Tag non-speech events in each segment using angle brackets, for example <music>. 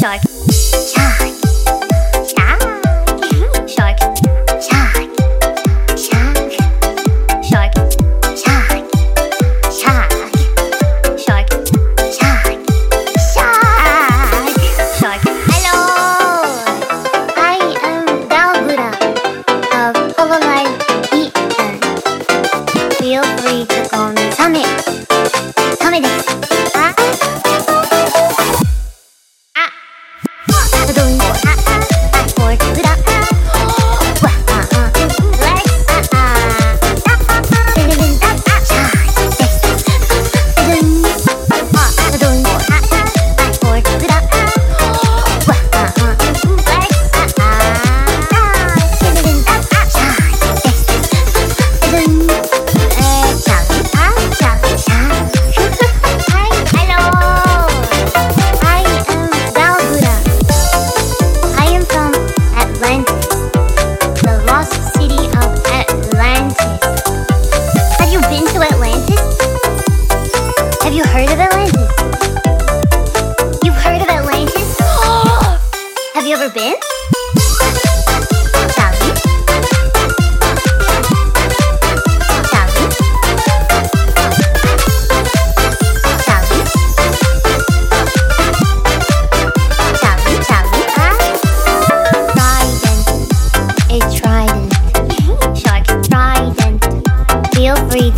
shark. Shark. Shark. Shark. Shark. Shark. Shark. Shark. Shark. Shark. Shark. Shark. Hello. I am Gawr Gura of Hololive EN. Feel free to call me.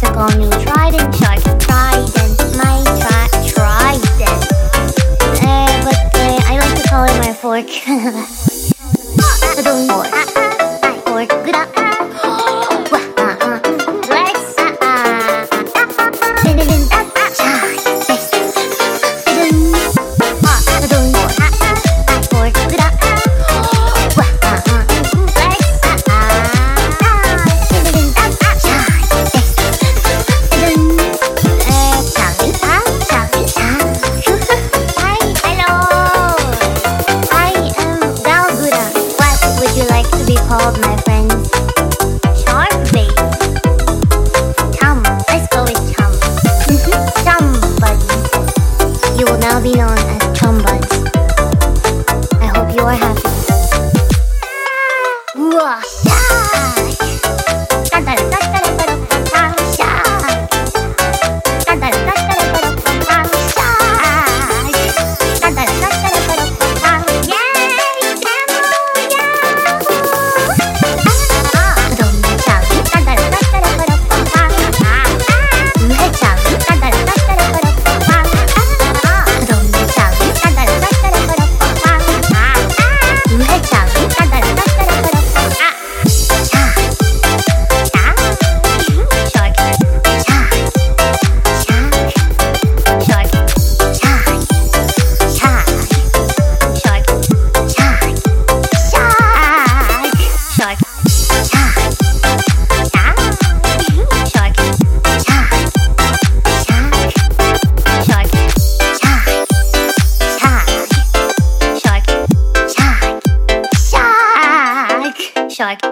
To call me Trident Shark. Trident, my tri- trident. But I like to call my fork. <laughs> of my friends. like